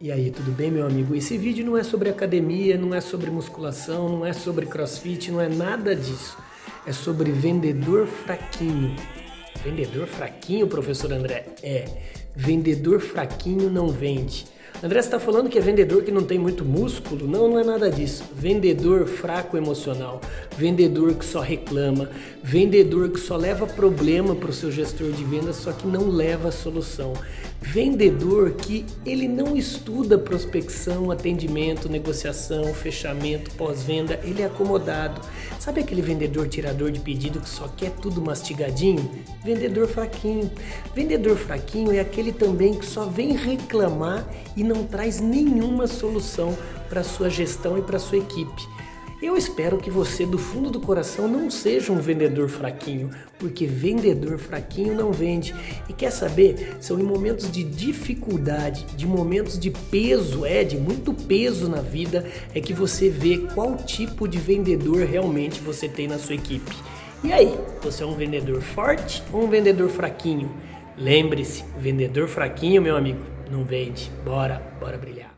E aí, tudo bem, meu amigo? Esse vídeo não é sobre academia, não é sobre musculação, não é sobre crossfit, não é nada disso. É sobre vendedor fraquinho. Vendedor fraquinho, professor André? É. Vendedor fraquinho não vende. André, você está falando que é vendedor que não tem muito músculo? Não, não é nada disso. Vendedor fraco emocional, vendedor que só reclama, vendedor que só leva problema para o seu gestor de vendas, só que não leva solução. Vendedor que ele não estuda prospecção, atendimento, negociação, fechamento, pós-venda, ele é acomodado. Sabe aquele vendedor tirador de pedido que só quer tudo mastigadinho? Vendedor fraquinho. Vendedor fraquinho é aquele também que só vem reclamar e não traz nenhuma solução para sua gestão e para sua equipe. Eu espero que você, do fundo do coração, não seja um vendedor fraquinho, porque vendedor fraquinho não vende. E quer saber? São em momentos de dificuldade, de momentos de peso, é, de muito peso na vida, é que você vê qual tipo de vendedor realmente você tem na sua equipe. E aí, você é um vendedor forte ou um vendedor fraquinho? Lembre-se, vendedor fraquinho, meu amigo, não vende. Bora, bora brilhar.